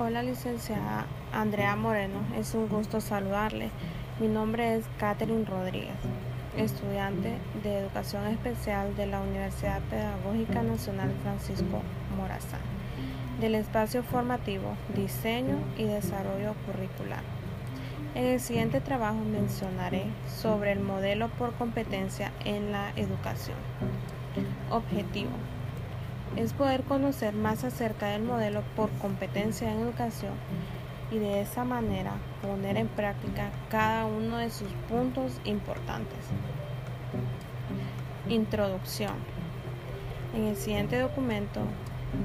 Hola licenciada Andrea Moreno, es un gusto saludarle. Mi nombre es Catherine Rodríguez, estudiante de Educación Especial de la Universidad Pedagógica Nacional Francisco Morazán, del espacio formativo Diseño y Desarrollo Curricular. En el siguiente trabajo mencionaré sobre el modelo por competencia en la educación. Objetivo es poder conocer más acerca del modelo por competencia en educación y de esa manera poner en práctica cada uno de sus puntos importantes. Introducción. En el siguiente documento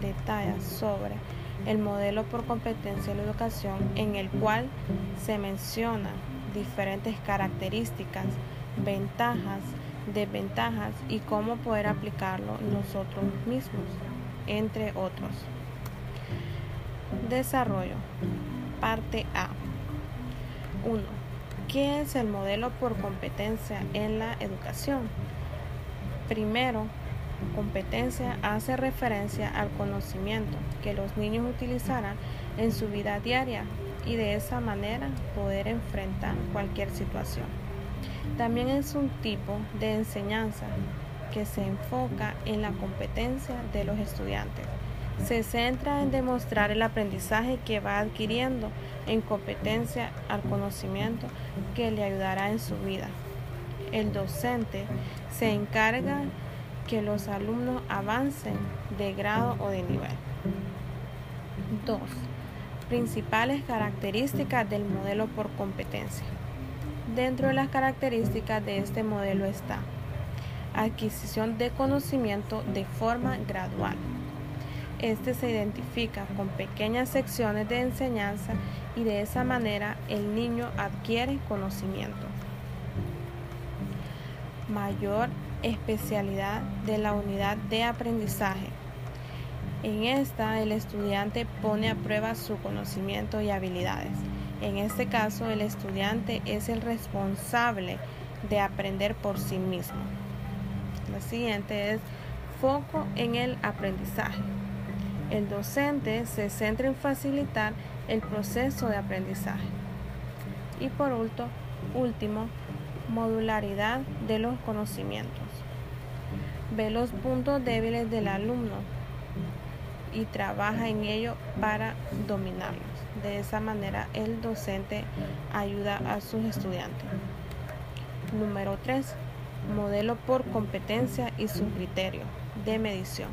detalla sobre el modelo por competencia en educación en el cual se mencionan diferentes características, ventajas, desventajas y cómo poder aplicarlo nosotros mismos, entre otros. Desarrollo. Parte A. 1. ¿Qué es el modelo por competencia en la educación? Primero, competencia hace referencia al conocimiento que los niños utilizarán en su vida diaria y de esa manera poder enfrentar cualquier situación. También es un tipo de enseñanza que se enfoca en la competencia de los estudiantes. Se centra en demostrar el aprendizaje que va adquiriendo en competencia al conocimiento que le ayudará en su vida. El docente se encarga que los alumnos avancen de grado o de nivel. 2. Principales características del modelo por competencia. Dentro de las características de este modelo está adquisición de conocimiento de forma gradual. Este se identifica con pequeñas secciones de enseñanza y de esa manera el niño adquiere conocimiento. Mayor especialidad de la unidad de aprendizaje. En esta el estudiante pone a prueba su conocimiento y habilidades. En este caso, el estudiante es el responsable de aprender por sí mismo. La siguiente es foco en el aprendizaje. El docente se centra en facilitar el proceso de aprendizaje. Y por último, modularidad de los conocimientos. Ve los puntos débiles del alumno y trabaja en ello para dominarlos. De esa manera el docente ayuda a sus estudiantes. Número 3. Modelo por competencia y su criterio de medición.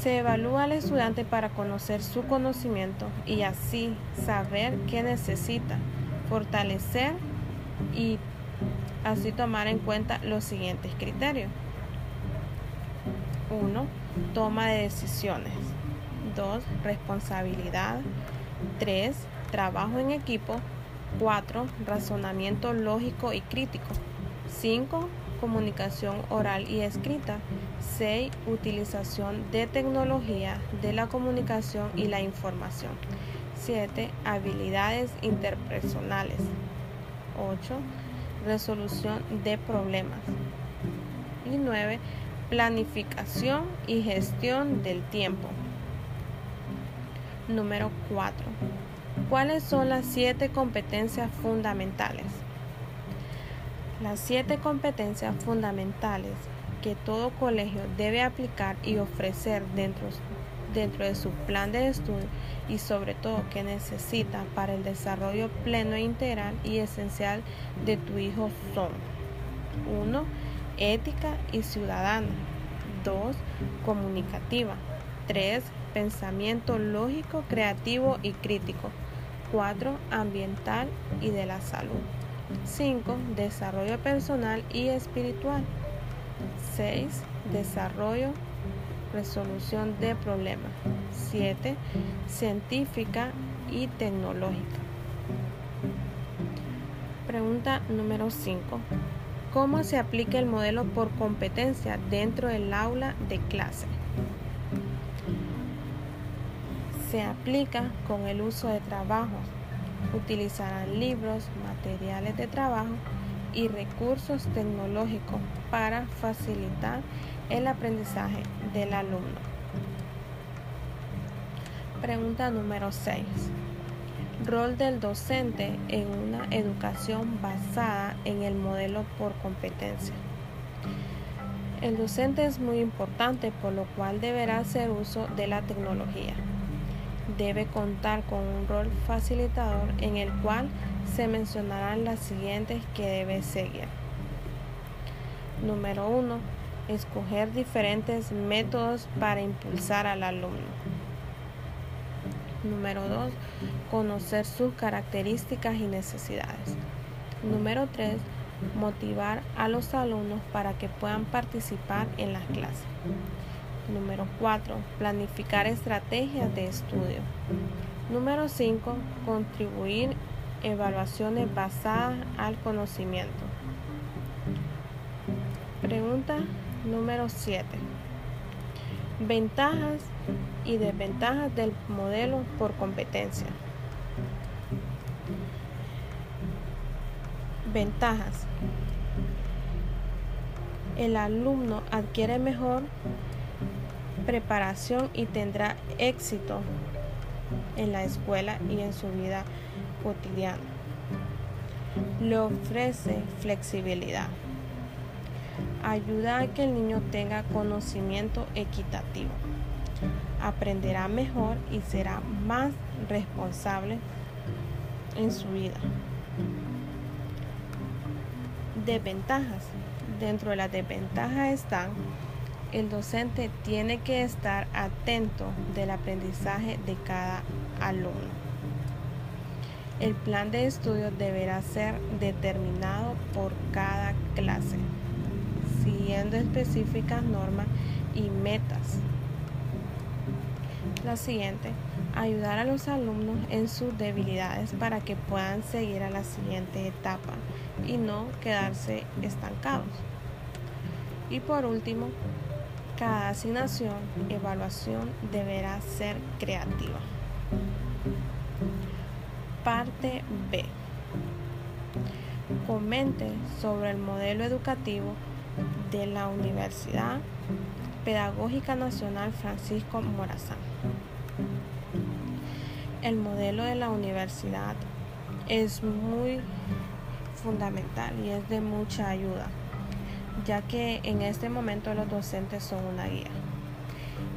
Se evalúa al estudiante para conocer su conocimiento y así saber qué necesita, fortalecer y así tomar en cuenta los siguientes criterios. 1 Toma de decisiones. 2. Responsabilidad. 3. Trabajo en equipo. 4. Razonamiento lógico y crítico. 5. Comunicación oral y escrita. 6. Utilización de tecnología de la comunicación y la información. 7. Habilidades interpersonales. 8. Resolución de problemas. Y 9 planificación y gestión del tiempo. Número 4. ¿Cuáles son las siete competencias fundamentales? Las siete competencias fundamentales que todo colegio debe aplicar y ofrecer dentro, dentro de su plan de estudio y sobre todo que necesita para el desarrollo pleno e integral y esencial de tu hijo son 1 ética y ciudadana. 2. Comunicativa. 3. Pensamiento lógico, creativo y crítico. 4. Ambiental y de la salud. 5. Desarrollo personal y espiritual. 6. Desarrollo, resolución de problemas. 7. Científica y tecnológica. Pregunta número 5 cómo se aplica el modelo por competencia dentro del aula de clase. Se aplica con el uso de trabajos. Utilizarán libros, materiales de trabajo y recursos tecnológicos para facilitar el aprendizaje del alumno. Pregunta número 6. Rol del docente en una educación basada en el modelo por competencia. El docente es muy importante por lo cual deberá hacer uso de la tecnología. Debe contar con un rol facilitador en el cual se mencionarán las siguientes que debe seguir. Número 1. Escoger diferentes métodos para impulsar al alumno. Número 2. Conocer sus características y necesidades. Número 3 motivar a los alumnos para que puedan participar en las clases. Número 4. Planificar estrategias de estudio. Número 5. Contribuir evaluaciones basadas al conocimiento. Pregunta número 7. Ventajas y desventajas del modelo por competencia. Ventajas. El alumno adquiere mejor preparación y tendrá éxito en la escuela y en su vida cotidiana. Le ofrece flexibilidad. Ayuda a que el niño tenga conocimiento equitativo. Aprenderá mejor y será más responsable en su vida desventajas. Dentro de las desventajas están el docente tiene que estar atento del aprendizaje de cada alumno. El plan de estudio deberá ser determinado por cada clase, siguiendo específicas normas y metas. La siguiente, ayudar a los alumnos en sus debilidades para que puedan seguir a la siguiente etapa y no quedarse estancados. Y por último, cada asignación, evaluación deberá ser creativa. Parte B. Comente sobre el modelo educativo de la Universidad Pedagógica Nacional Francisco Morazán. El modelo de la universidad es muy fundamental y es de mucha ayuda, ya que en este momento los docentes son una guía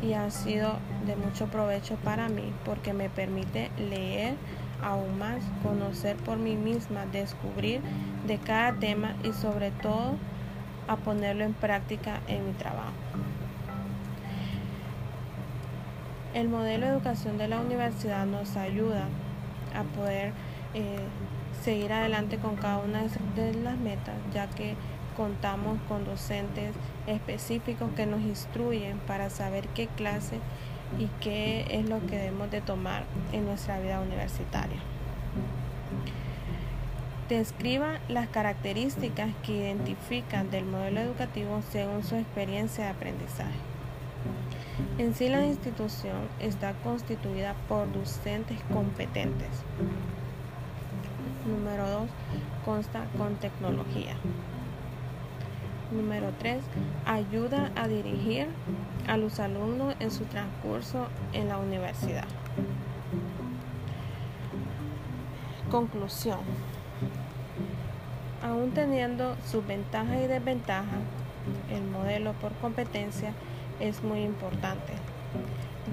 y ha sido de mucho provecho para mí porque me permite leer aún más, conocer por mí misma, descubrir de cada tema y sobre todo a ponerlo en práctica en mi trabajo. El modelo de educación de la universidad nos ayuda a poder eh, seguir adelante con cada una de las metas, ya que contamos con docentes específicos que nos instruyen para saber qué clase y qué es lo que debemos de tomar en nuestra vida universitaria. Describa las características que identifican del modelo educativo según su experiencia de aprendizaje. En sí la institución está constituida por docentes competentes Número 2. Consta con tecnología. Número 3. Ayuda a dirigir a los alumnos en su transcurso en la universidad. Conclusión. Aún teniendo sus ventajas y desventajas, el modelo por competencia es muy importante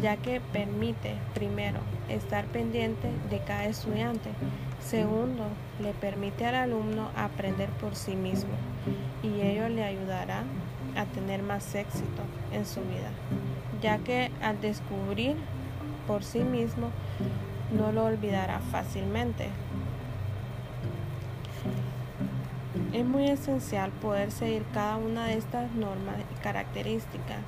ya que permite, primero, estar pendiente de cada estudiante, segundo, le permite al alumno aprender por sí mismo y ello le ayudará a tener más éxito en su vida, ya que al descubrir por sí mismo no lo olvidará fácilmente. Es muy esencial poder seguir cada una de estas normas y características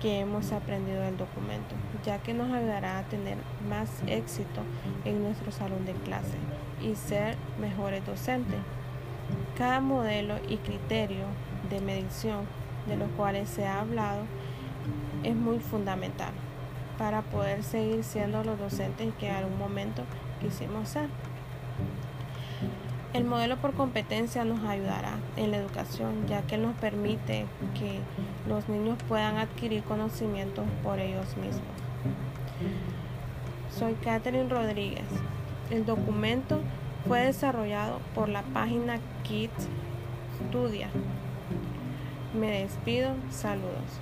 que hemos aprendido del documento, ya que nos ayudará a tener más éxito en nuestro salón de clase y ser mejores docentes. Cada modelo y criterio de medición de los cuales se ha hablado es muy fundamental para poder seguir siendo los docentes que en algún momento quisimos ser. El modelo por competencia nos ayudará en la educación, ya que nos permite que los niños puedan adquirir conocimientos por ellos mismos. Soy Catherine Rodríguez. El documento fue desarrollado por la página Kids Studia. Me despido, saludos.